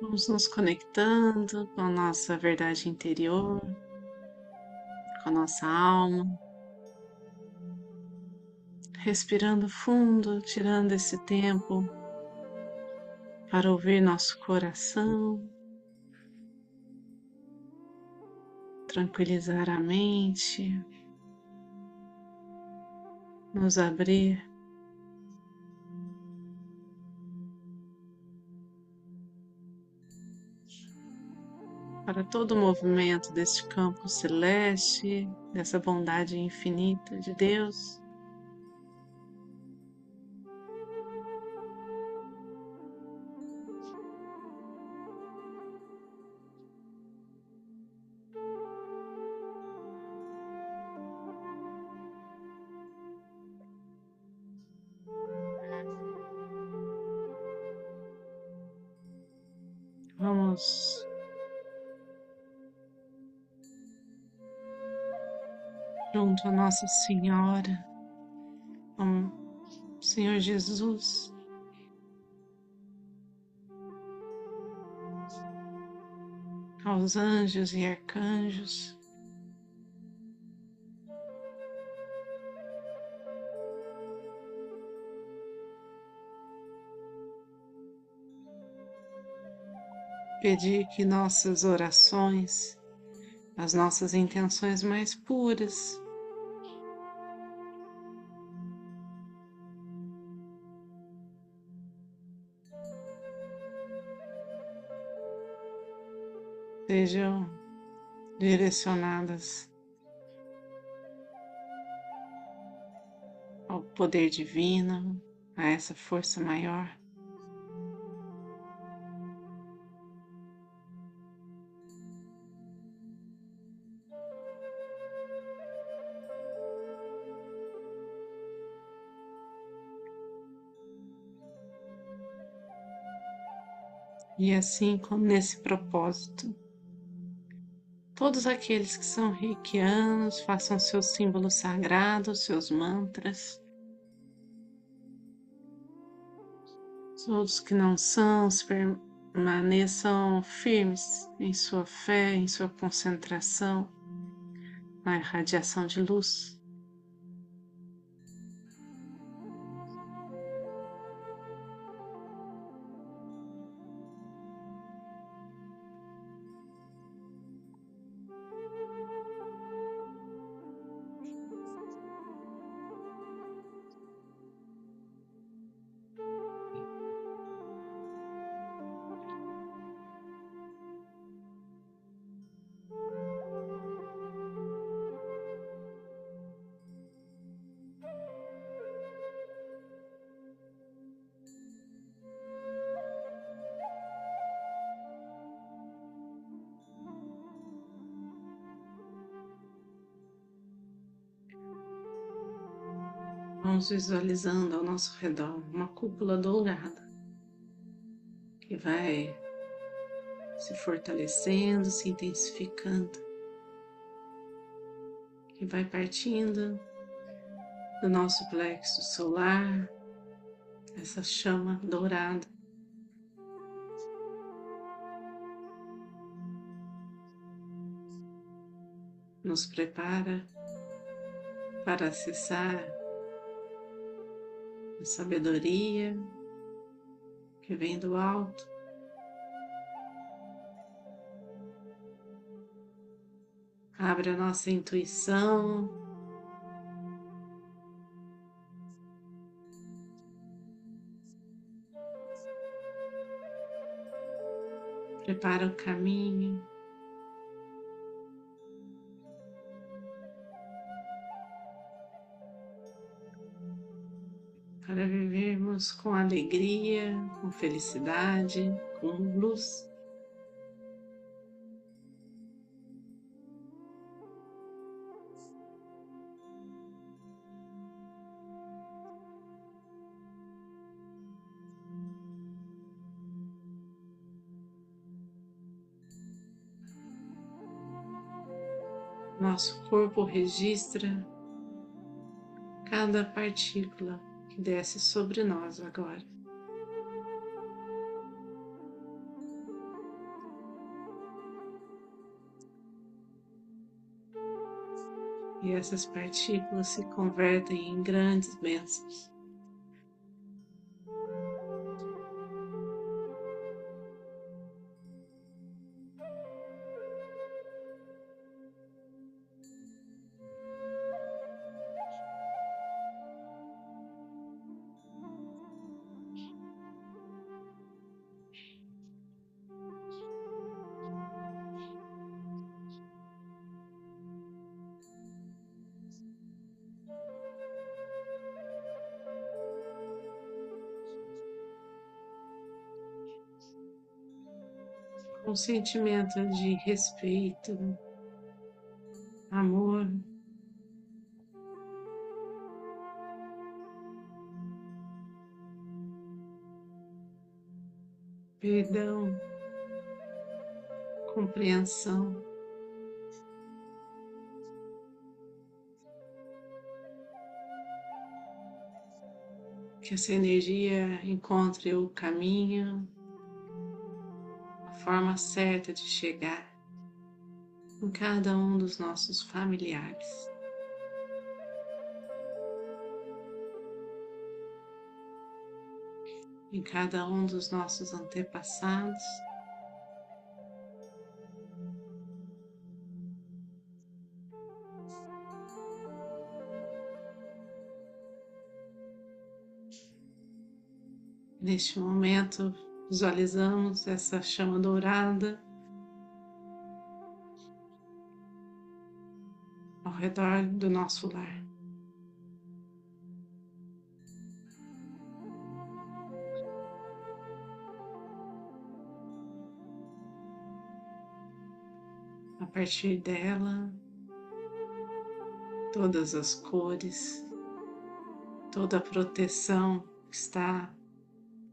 Vamos nos conectando com a nossa verdade interior, com a nossa alma. Respirando fundo, tirando esse tempo para ouvir nosso coração, tranquilizar a mente, nos abrir para todo o movimento deste campo celeste, dessa bondade infinita de Deus. Vamos junto a Nossa Senhora, Senhor Jesus. Aos anjos e arcanjos, pedir que nossas orações, as nossas intenções mais puras, sejam direcionadas ao poder divino, a essa força maior. E assim como nesse propósito, todos aqueles que são reikianos façam seus símbolos sagrados, seus mantras. Todos que não são, permaneçam firmes em sua fé, em sua concentração, na irradiação de luz. Vamos visualizando ao nosso redor uma cúpula dourada que vai se fortalecendo, se intensificando, que vai partindo do nosso plexo solar, essa chama dourada. Nos prepara para acessar a sabedoria que vem do alto. Abre a nossa intuição. Prepara o caminho. Para vivermos com alegria, com felicidade, com luz. Nosso corpo registra cada partícula que desce sobre nós agora. E essas partículas se convertem em grandes bênçãos. Um sentimento de respeito, amor. Perdão, compreensão. Que essa energia encontre o caminho forma certa de chegar em cada um dos nossos familiares. Em cada um dos nossos antepassados. Neste momento, Visualizamos essa chama dourada ao redor do nosso lar. A partir dela, todas as cores, toda a proteção que está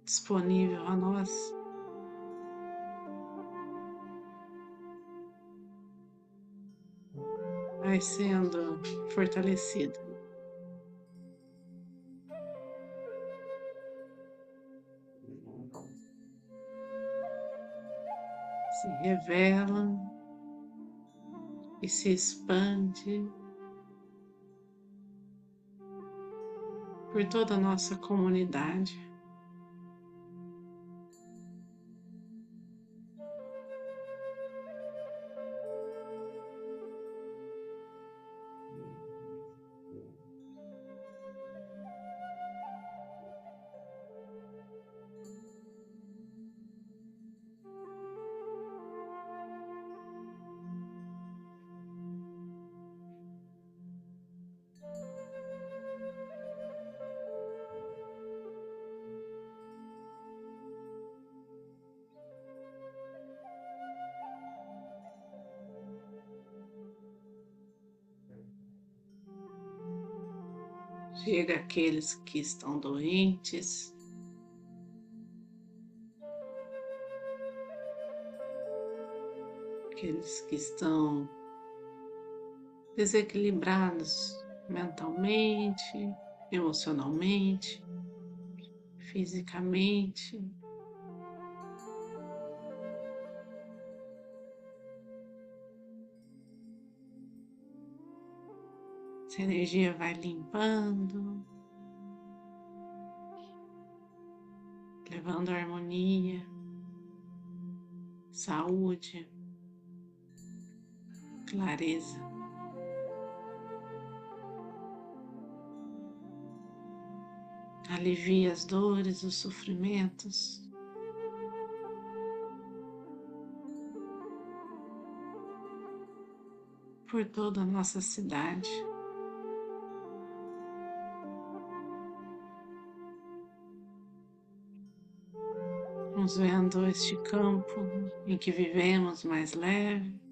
disponível a nós. Vai sendo fortalecido. Se revela e se expande por toda a nossa comunidade. Chega aqueles que estão doentes. Aqueles que estão desequilibrados mentalmente, emocionalmente, fisicamente. Essa energia vai limpando, levando harmonia, saúde, clareza. Alivia as dores, os sofrimentos. Por toda a nossa cidade. Vamos vendo este campo em que vivemos mais leve.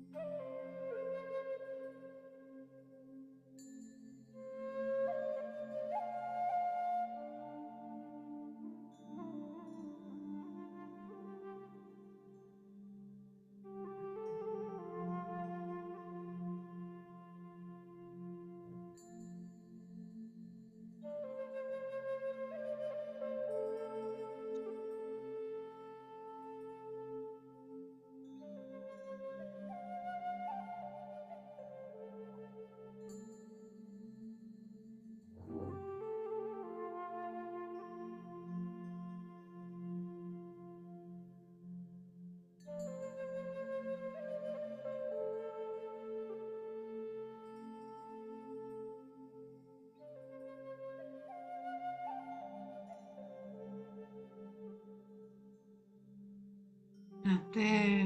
Até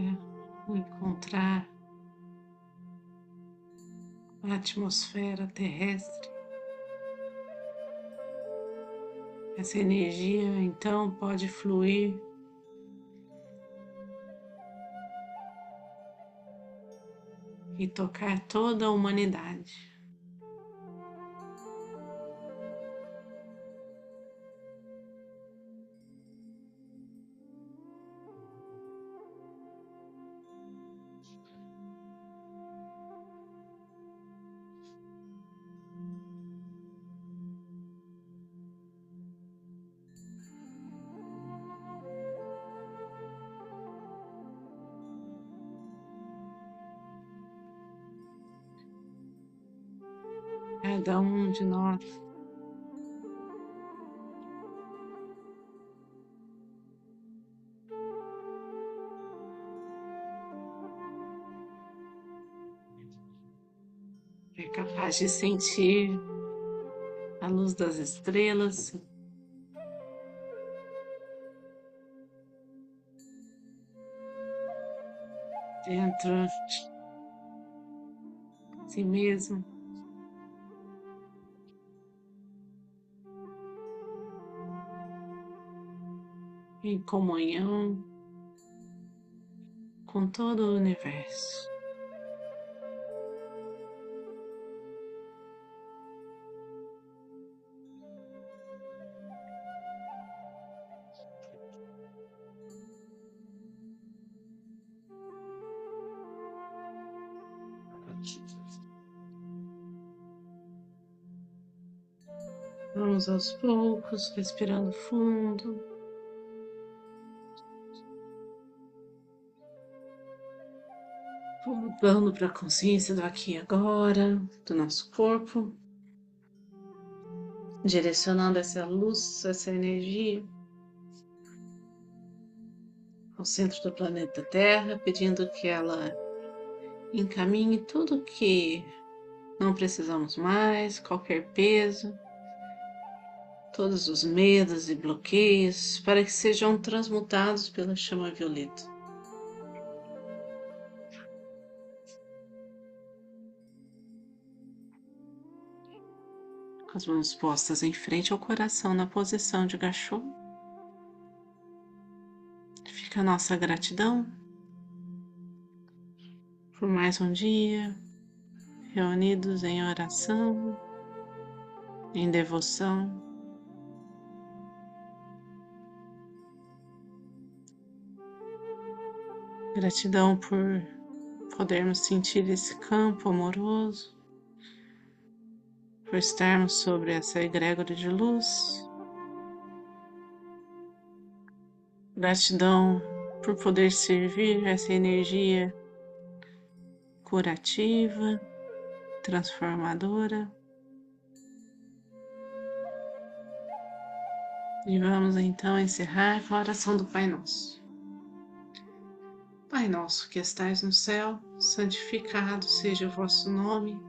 encontrar a atmosfera terrestre. Essa energia então pode fluir e tocar toda a humanidade. Cada um de nós. É capaz de sentir a luz das estrelas. Dentro de si mesmo. Em comunhão com todo o universo. Vamos aos poucos, respirando fundo. Voltando para a consciência do aqui e agora, do nosso corpo, direcionando essa luz, essa energia ao centro do planeta Terra, pedindo que ela encaminhe tudo que não precisamos mais, qualquer peso, todos os medos e bloqueios, para que sejam transmutados pela chama violeta. As mãos postas em frente ao coração na posição de gachô. Fica a nossa gratidão por mais um dia reunidos em oração, em devoção. Gratidão por podermos sentir esse campo amoroso por estarmos sobre essa egrégora de luz. Gratidão por poder servir essa energia curativa, transformadora. E vamos então encerrar com a oração do Pai Nosso. Pai nosso que estais no céu, santificado seja o vosso nome.